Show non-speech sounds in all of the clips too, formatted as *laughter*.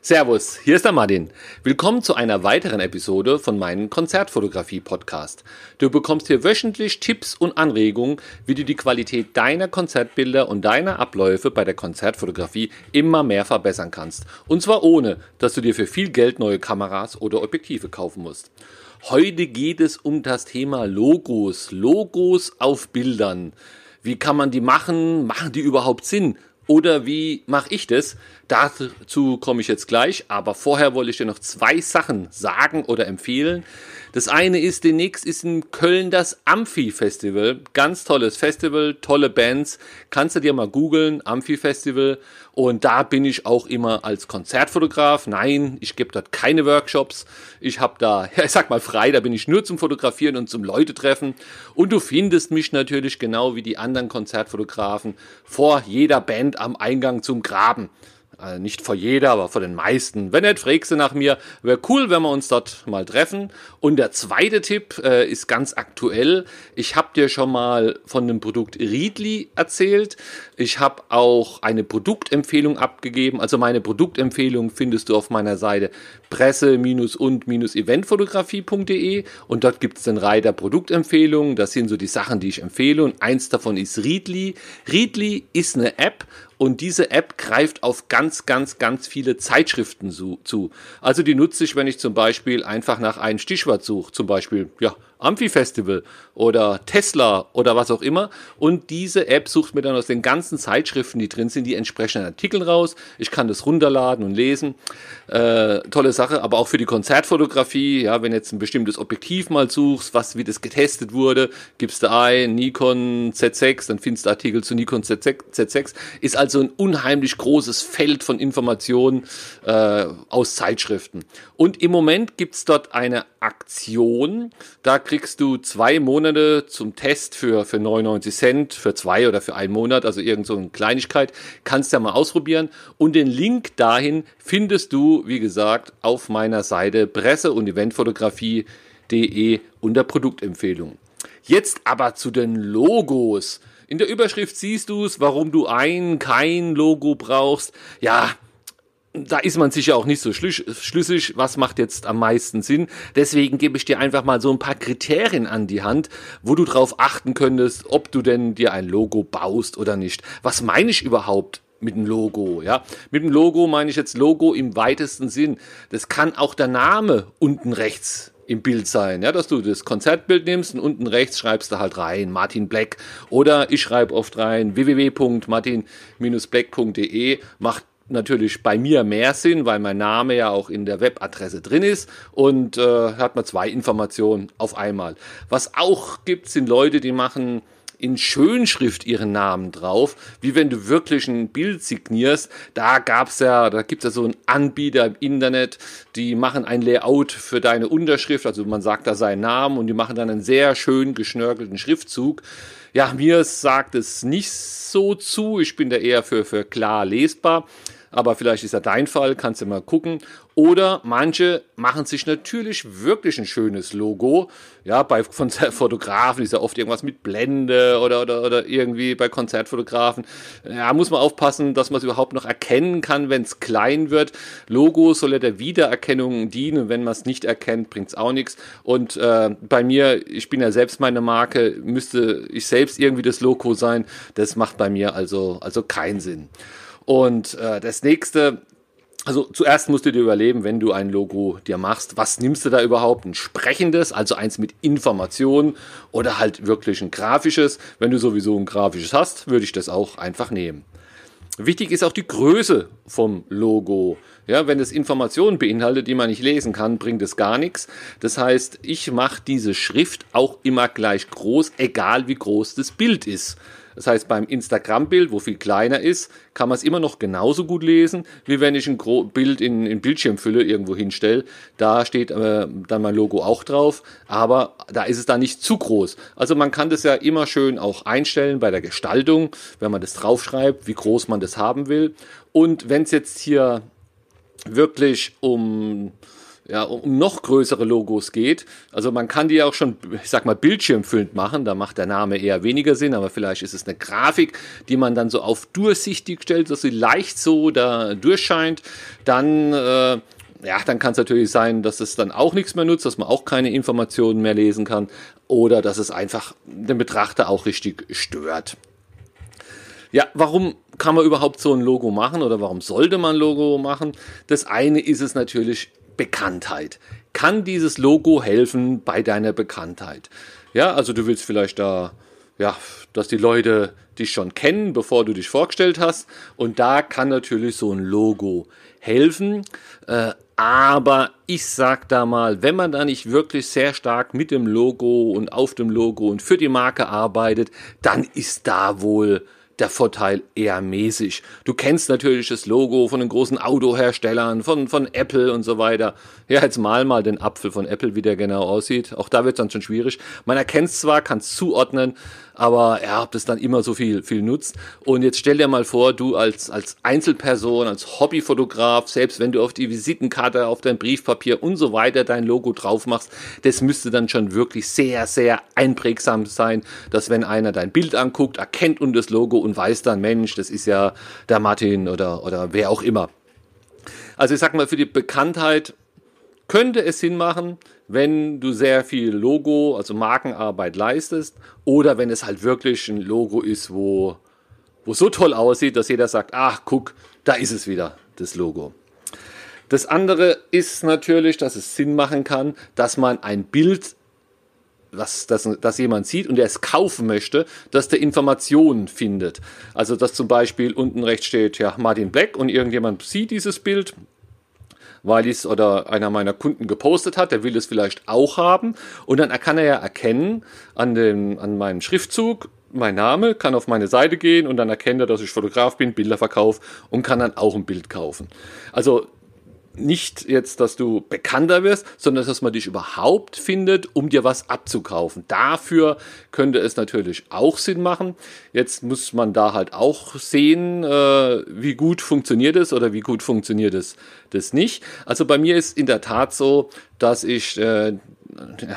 Servus, hier ist der Martin. Willkommen zu einer weiteren Episode von meinem Konzertfotografie-Podcast. Du bekommst hier wöchentlich Tipps und Anregungen, wie du die Qualität deiner Konzertbilder und deiner Abläufe bei der Konzertfotografie immer mehr verbessern kannst. Und zwar ohne, dass du dir für viel Geld neue Kameras oder Objektive kaufen musst. Heute geht es um das Thema Logos. Logos auf Bildern. Wie kann man die machen? Machen die überhaupt Sinn? Oder wie mache ich das? Dazu komme ich jetzt gleich, aber vorher wollte ich dir noch zwei Sachen sagen oder empfehlen. Das eine ist, demnächst ist in Köln das Amphi-Festival. Ganz tolles Festival, tolle Bands. Kannst du dir mal googeln, Amphi-Festival. Und da bin ich auch immer als Konzertfotograf. Nein, ich gebe dort keine Workshops. Ich habe da, *laughs* ja, ich sag mal frei, da bin ich nur zum Fotografieren und zum Leute treffen. Und du findest mich natürlich genau wie die anderen Konzertfotografen vor jeder Band am Eingang zum Graben. Also nicht vor jeder, aber vor den meisten. Wenn nicht, fragst du nach mir. Wäre cool, wenn wir uns dort mal treffen. Und der zweite Tipp äh, ist ganz aktuell. Ich habe dir schon mal von dem Produkt Readly erzählt. Ich habe auch eine Produktempfehlung abgegeben. Also meine Produktempfehlung findest du auf meiner Seite presse-und-eventfotografie.de und dort gibt es den Reiter Produktempfehlungen. Das sind so die Sachen, die ich empfehle und eins davon ist Readly. Readly ist eine App und diese App greift auf ganz, ganz, ganz viele Zeitschriften zu. Also die nutze ich, wenn ich zum Beispiel einfach nach einem Stichwort suche. Zum Beispiel, ja, Amphi-Festival oder Tesla oder was auch immer. Und diese App sucht mir dann aus den ganzen Zeitschriften, die drin sind, die entsprechenden Artikel raus. Ich kann das runterladen und lesen. Äh, tolle Sache, aber auch für die Konzertfotografie, ja, wenn jetzt ein bestimmtes Objektiv mal suchst, was, wie das getestet wurde, gibst du ein, Nikon Z6, dann findest du Artikel zu Nikon Z6, Z6. Ist also ein unheimlich großes Feld von Informationen äh, aus Zeitschriften. Und im Moment gibt's dort eine Aktion, da kriegst du zwei Monate zum Test für, für 99 Cent, für zwei oder für einen Monat, also irgend so eine Kleinigkeit. Kannst ja mal ausprobieren. Und den Link dahin findest du, wie gesagt, auf meiner Seite presse- und eventfotografie.de unter Produktempfehlung. Jetzt aber zu den Logos. In der Überschrift siehst du es, warum du ein, kein Logo brauchst. Ja, da ist man sicher auch nicht so schlüssig, was macht jetzt am meisten Sinn. Deswegen gebe ich dir einfach mal so ein paar Kriterien an die Hand, wo du drauf achten könntest, ob du denn dir ein Logo baust oder nicht. Was meine ich überhaupt? mit dem Logo, ja. Mit dem Logo meine ich jetzt Logo im weitesten Sinn. Das kann auch der Name unten rechts im Bild sein, ja, dass du das Konzertbild nimmst und unten rechts schreibst du halt rein Martin Black oder ich schreibe oft rein www.martin-black.de macht natürlich bei mir mehr Sinn, weil mein Name ja auch in der Webadresse drin ist und äh, hat man zwei Informationen auf einmal. Was auch gibt, sind Leute, die machen in Schönschrift ihren Namen drauf, wie wenn du wirklich ein Bild signierst. Da gab's ja, da gibt's ja so einen Anbieter im Internet, die machen ein Layout für deine Unterschrift, also man sagt da seinen Namen und die machen dann einen sehr schön geschnörkelten Schriftzug. Ja, mir sagt es nicht so zu. Ich bin da eher für, für klar lesbar aber vielleicht ist ja dein Fall, kannst du mal gucken. Oder manche machen sich natürlich wirklich ein schönes Logo. Ja, bei Konzertfotografen *laughs* ist ja oft irgendwas mit Blende oder, oder, oder irgendwie bei Konzertfotografen. Ja, muss man aufpassen, dass man es überhaupt noch erkennen kann, wenn es klein wird. Logo soll ja der Wiedererkennung dienen. Wenn man es nicht erkennt, bringt es auch nichts. Und äh, bei mir, ich bin ja selbst meine Marke, müsste ich selbst irgendwie das Logo sein. Das macht bei mir also, also keinen Sinn. Und äh, das nächste, also zuerst musst du dir überlegen, wenn du ein Logo dir machst, was nimmst du da überhaupt? Ein sprechendes, also eins mit Informationen oder halt wirklich ein grafisches. Wenn du sowieso ein grafisches hast, würde ich das auch einfach nehmen. Wichtig ist auch die Größe vom Logo. Ja, wenn es Informationen beinhaltet, die man nicht lesen kann, bringt es gar nichts. Das heißt, ich mache diese Schrift auch immer gleich groß, egal wie groß das Bild ist. Das heißt, beim Instagram-Bild, wo viel kleiner ist, kann man es immer noch genauso gut lesen, wie wenn ich ein Gro Bild in, in Bildschirmfülle irgendwo hinstelle. Da steht äh, dann mein Logo auch drauf, aber da ist es dann nicht zu groß. Also man kann das ja immer schön auch einstellen bei der Gestaltung, wenn man das draufschreibt, wie groß man das haben will. Und wenn es jetzt hier wirklich um ja, um noch größere Logos geht. Also man kann die auch schon, ich sag mal, bildschirmfüllend machen. Da macht der Name eher weniger Sinn, aber vielleicht ist es eine Grafik, die man dann so auf durchsichtig stellt, dass sie leicht so da durchscheint. Dann, äh, ja, dann kann es natürlich sein, dass es dann auch nichts mehr nutzt, dass man auch keine Informationen mehr lesen kann oder dass es einfach den Betrachter auch richtig stört. Ja, warum kann man überhaupt so ein Logo machen oder warum sollte man ein Logo machen? Das eine ist es natürlich Bekanntheit. Kann dieses Logo helfen bei deiner Bekanntheit? Ja, also du willst vielleicht da, ja, dass die Leute dich schon kennen, bevor du dich vorgestellt hast. Und da kann natürlich so ein Logo helfen. Äh, aber ich sag da mal, wenn man da nicht wirklich sehr stark mit dem Logo und auf dem Logo und für die Marke arbeitet, dann ist da wohl der Vorteil eher mäßig. Du kennst natürlich das Logo von den großen Autoherstellern, von, von Apple und so weiter. Ja, jetzt mal mal den Apfel von Apple, wie der genau aussieht. Auch da wird es dann schon schwierig. Man erkennt zwar, kann zuordnen, aber ja, ob das dann immer so viel, viel nutzt. Und jetzt stell dir mal vor, du als, als Einzelperson, als Hobbyfotograf, selbst wenn du auf die Visitenkarte, auf dein Briefpapier und so weiter dein Logo drauf machst, das müsste dann schon wirklich sehr, sehr einprägsam sein, dass wenn einer dein Bild anguckt, erkennt und das Logo und weiß dann, Mensch, das ist ja der Martin oder, oder wer auch immer. Also ich sag mal, für die Bekanntheit könnte es Sinn machen, wenn du sehr viel Logo, also Markenarbeit leistest oder wenn es halt wirklich ein Logo ist, wo, wo so toll aussieht, dass jeder sagt, ach guck, da ist es wieder, das Logo. Das andere ist natürlich, dass es Sinn machen kann, dass man ein Bild was das, das jemand sieht und er es kaufen möchte, dass der Informationen findet. Also dass zum Beispiel unten rechts steht ja Martin Black und irgendjemand sieht dieses Bild weil ich es oder einer meiner Kunden gepostet hat, der will es vielleicht auch haben. Und dann kann er ja erkennen an, dem, an meinem Schriftzug, mein Name, kann auf meine Seite gehen und dann erkennt er, dass ich Fotograf bin, Bilder verkaufe und kann dann auch ein Bild kaufen. Also nicht jetzt, dass du bekannter wirst, sondern dass man dich überhaupt findet, um dir was abzukaufen. Dafür könnte es natürlich auch Sinn machen. Jetzt muss man da halt auch sehen, äh, wie gut funktioniert es oder wie gut funktioniert es das nicht. Also bei mir ist in der Tat so, dass ich äh,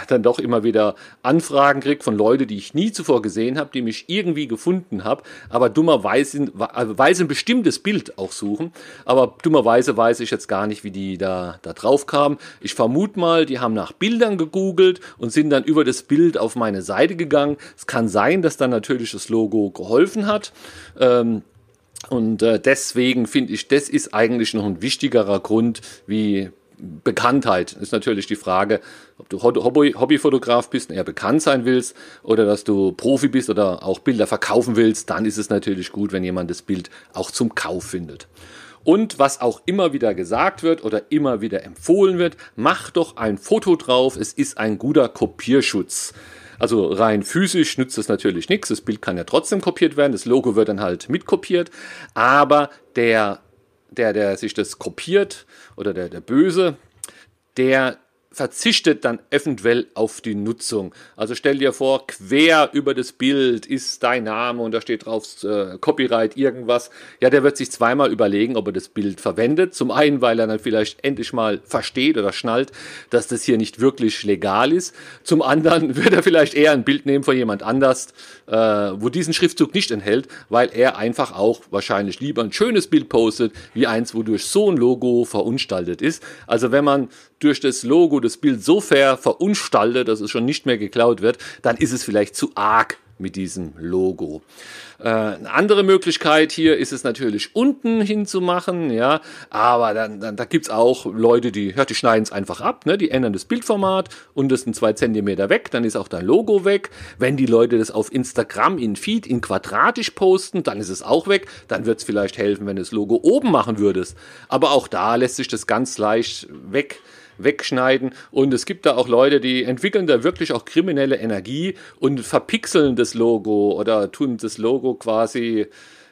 dann doch immer wieder Anfragen kriege von Leuten, die ich nie zuvor gesehen habe, die mich irgendwie gefunden habe, aber dummerweise weise ein bestimmtes Bild auch suchen. Aber dummerweise weiß ich jetzt gar nicht, wie die da, da drauf kamen. Ich vermute mal, die haben nach Bildern gegoogelt und sind dann über das Bild auf meine Seite gegangen. Es kann sein, dass dann natürlich das Logo geholfen hat. Ähm, und äh, deswegen finde ich, das ist eigentlich noch ein wichtigerer Grund, wie Bekanntheit ist natürlich die Frage, ob du Hobby, Hobbyfotograf bist und eher bekannt sein willst oder dass du Profi bist oder auch Bilder verkaufen willst, dann ist es natürlich gut, wenn jemand das Bild auch zum Kauf findet. Und was auch immer wieder gesagt wird oder immer wieder empfohlen wird, mach doch ein Foto drauf, es ist ein guter Kopierschutz. Also rein physisch nützt es natürlich nichts, das Bild kann ja trotzdem kopiert werden, das Logo wird dann halt mitkopiert, aber der der, der sich das kopiert oder der, der Böse, der verzichtet dann eventuell auf die Nutzung. Also stell dir vor, quer über das Bild ist dein Name und da steht drauf äh, Copyright irgendwas. Ja, der wird sich zweimal überlegen, ob er das Bild verwendet. Zum einen, weil er dann vielleicht endlich mal versteht oder schnallt, dass das hier nicht wirklich legal ist. Zum anderen *laughs* wird er vielleicht eher ein Bild nehmen von jemand anders, äh, wo diesen Schriftzug nicht enthält, weil er einfach auch wahrscheinlich lieber ein schönes Bild postet, wie eins, wodurch so ein Logo verunstaltet ist. Also wenn man durch das Logo das Bild so fair verunstaltet, dass es schon nicht mehr geklaut wird, dann ist es vielleicht zu arg mit diesem Logo. Äh, eine andere Möglichkeit hier ist es natürlich unten hinzumachen, ja, aber dann, dann da gibt's auch Leute, die, ja, die schneiden es einfach ab, ne, die ändern das Bildformat und das sind zwei Zentimeter weg, dann ist auch dein Logo weg. Wenn die Leute das auf Instagram in Feed in quadratisch posten, dann ist es auch weg. Dann wird es vielleicht helfen, wenn du das Logo oben machen würdest. Aber auch da lässt sich das ganz leicht weg wegschneiden. Und es gibt da auch Leute, die entwickeln da wirklich auch kriminelle Energie und verpixeln das Logo oder tun das Logo quasi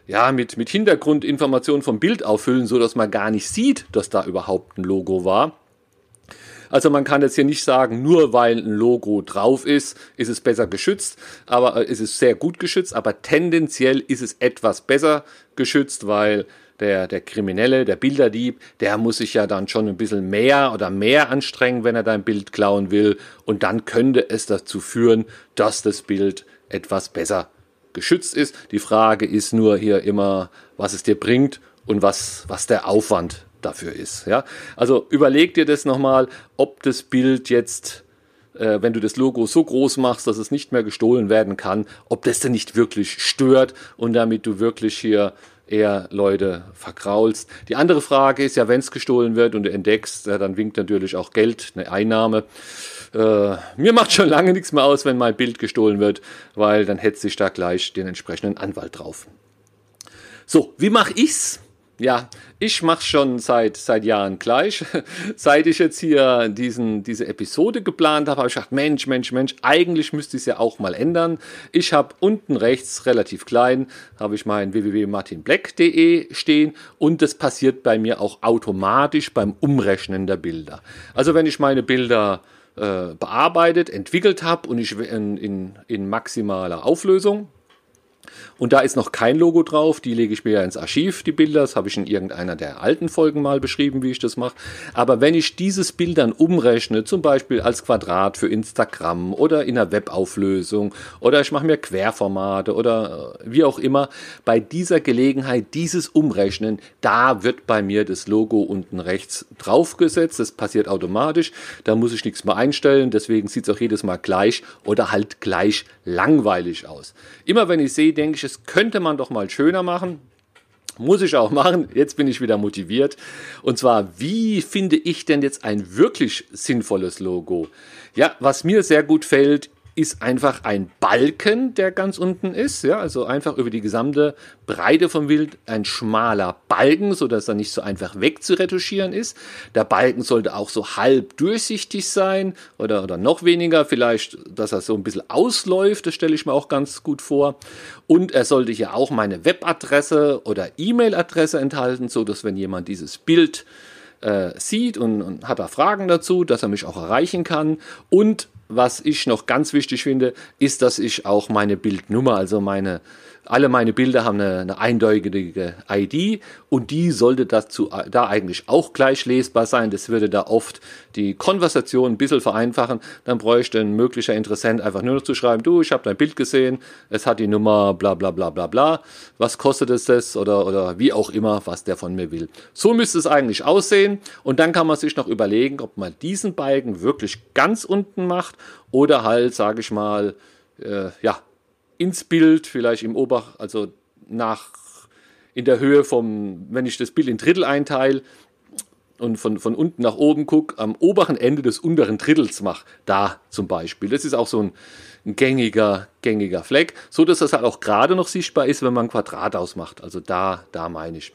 ja, mit, mit Hintergrundinformationen vom Bild auffüllen, so dass man gar nicht sieht, dass da überhaupt ein Logo war. Also man kann jetzt hier nicht sagen, nur weil ein Logo drauf ist, ist es besser geschützt, aber äh, es ist sehr gut geschützt, aber tendenziell ist es etwas besser geschützt, weil der, der Kriminelle, der Bilderdieb, der muss sich ja dann schon ein bisschen mehr oder mehr anstrengen, wenn er dein Bild klauen will. Und dann könnte es dazu führen, dass das Bild etwas besser geschützt ist. Die Frage ist nur hier immer, was es dir bringt und was, was der Aufwand dafür ist. Ja? Also überleg dir das nochmal, ob das Bild jetzt, äh, wenn du das Logo so groß machst, dass es nicht mehr gestohlen werden kann, ob das denn nicht wirklich stört und damit du wirklich hier eher Leute verkraulst. Die andere Frage ist ja, wenn es gestohlen wird und du entdeckst, ja, dann winkt natürlich auch Geld, eine Einnahme. Äh, mir macht schon lange nichts mehr aus, wenn mein Bild gestohlen wird, weil dann hetze ich da gleich den entsprechenden Anwalt drauf. So, wie mache ich's? Ja, ich mache schon seit, seit Jahren gleich. *laughs* seit ich jetzt hier diesen, diese Episode geplant habe, habe ich gedacht, Mensch, Mensch, Mensch, eigentlich müsste ich es ja auch mal ändern. Ich habe unten rechts relativ klein, habe ich mein www.martinblack.de stehen und das passiert bei mir auch automatisch beim Umrechnen der Bilder. Also wenn ich meine Bilder äh, bearbeitet, entwickelt habe und ich in, in, in maximaler Auflösung, und da ist noch kein Logo drauf, die lege ich mir ja ins Archiv, die Bilder. Das habe ich in irgendeiner der alten Folgen mal beschrieben, wie ich das mache. Aber wenn ich dieses Bild dann umrechne, zum Beispiel als Quadrat für Instagram oder in einer Webauflösung oder ich mache mir Querformate oder äh, wie auch immer, bei dieser Gelegenheit dieses Umrechnen, da wird bei mir das Logo unten rechts draufgesetzt. Das passiert automatisch. Da muss ich nichts mehr einstellen. Deswegen sieht es auch jedes Mal gleich oder halt gleich langweilig aus. Immer wenn ich sehe, denke ich, es könnte man doch mal schöner machen. Muss ich auch machen. Jetzt bin ich wieder motiviert. Und zwar, wie finde ich denn jetzt ein wirklich sinnvolles Logo? Ja, was mir sehr gut fällt, ist einfach ein Balken, der ganz unten ist. Ja, also einfach über die gesamte Breite vom Bild ein schmaler Balken, sodass er nicht so einfach wegzuretuschieren ist. Der Balken sollte auch so halb durchsichtig sein oder, oder noch weniger, vielleicht, dass er so ein bisschen ausläuft. Das stelle ich mir auch ganz gut vor. Und er sollte hier auch meine Webadresse oder E-Mail-Adresse enthalten, sodass wenn jemand dieses Bild äh, sieht und, und hat da Fragen dazu, dass er mich auch erreichen kann. Und was ich noch ganz wichtig finde, ist, dass ich auch meine Bildnummer, also meine alle meine Bilder haben eine, eine eindeutige ID und die sollte dazu da eigentlich auch gleich lesbar sein. Das würde da oft die Konversation ein bisschen vereinfachen. Dann bräuchte ein möglicher Interessent einfach nur noch zu schreiben, du, ich habe dein Bild gesehen, es hat die Nummer bla bla bla bla bla. Was kostet es das? Oder, oder wie auch immer, was der von mir will. So müsste es eigentlich aussehen und dann kann man sich noch überlegen, ob man diesen Balken wirklich ganz unten macht oder halt, sage ich mal, äh, ja, ins Bild, vielleicht im Ober, also nach in der Höhe vom, wenn ich das Bild in Drittel einteile und von, von unten nach oben gucke, am oberen Ende des unteren Drittels mache, da zum Beispiel. Das ist auch so ein, ein gängiger, gängiger Fleck, so dass das halt auch gerade noch sichtbar ist, wenn man ein Quadrat ausmacht. Also da, da meine ich.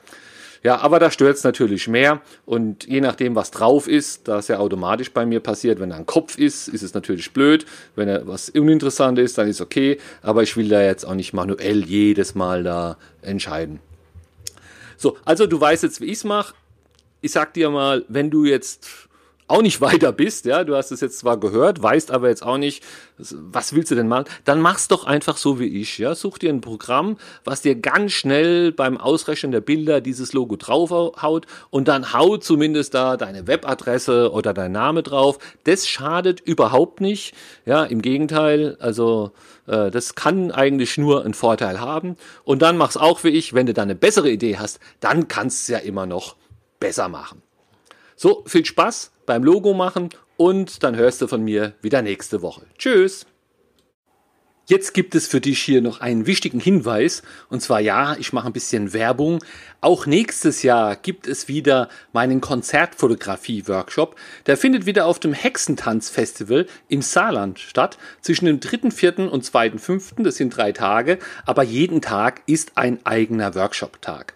Ja, aber da stört es natürlich mehr und je nachdem, was drauf ist, da es ja automatisch bei mir passiert, wenn da ein Kopf ist, ist es natürlich blöd. Wenn er was uninteressant ist, dann ist okay, aber ich will da jetzt auch nicht manuell jedes Mal da entscheiden. So, also du weißt jetzt, wie ich es mache. Ich sag dir mal, wenn du jetzt auch nicht *laughs* weiter bist, ja, du hast es jetzt zwar gehört, weißt aber jetzt auch nicht, was willst du denn machen, dann mach's doch einfach so wie ich, ja, such dir ein Programm, was dir ganz schnell beim Ausrechnen der Bilder dieses Logo draufhaut und dann hau zumindest da deine Webadresse oder dein Name drauf. Das schadet überhaupt nicht, ja, im Gegenteil, also äh, das kann eigentlich nur einen Vorteil haben. Und dann mach's auch wie ich, wenn du da eine bessere Idee hast, dann kannst du es ja immer noch besser machen. So, viel Spaß beim Logo machen und dann hörst du von mir wieder nächste Woche. Tschüss! Jetzt gibt es für dich hier noch einen wichtigen Hinweis. Und zwar ja, ich mache ein bisschen Werbung. Auch nächstes Jahr gibt es wieder meinen Konzertfotografie-Workshop. Der findet wieder auf dem Hexentanz-Festival im Saarland statt. Zwischen dem 3.4. und 2.5. Das sind drei Tage. Aber jeden Tag ist ein eigener Workshop-Tag.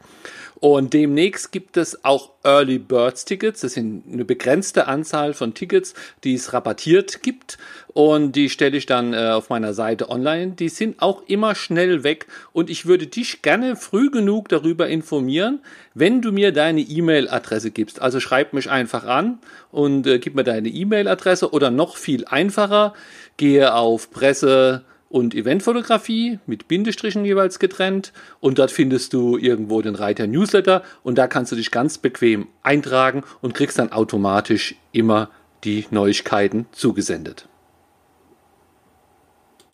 Und demnächst gibt es auch Early Birds Tickets. Das sind eine begrenzte Anzahl von Tickets, die es rabattiert gibt. Und die stelle ich dann äh, auf meiner Seite online. Die sind auch immer schnell weg. Und ich würde dich gerne früh genug darüber informieren, wenn du mir deine E-Mail-Adresse gibst. Also schreib mich einfach an und äh, gib mir deine E-Mail-Adresse oder noch viel einfacher, gehe auf Presse und Eventfotografie mit Bindestrichen jeweils getrennt. Und dort findest du irgendwo den Reiter Newsletter und da kannst du dich ganz bequem eintragen und kriegst dann automatisch immer die Neuigkeiten zugesendet.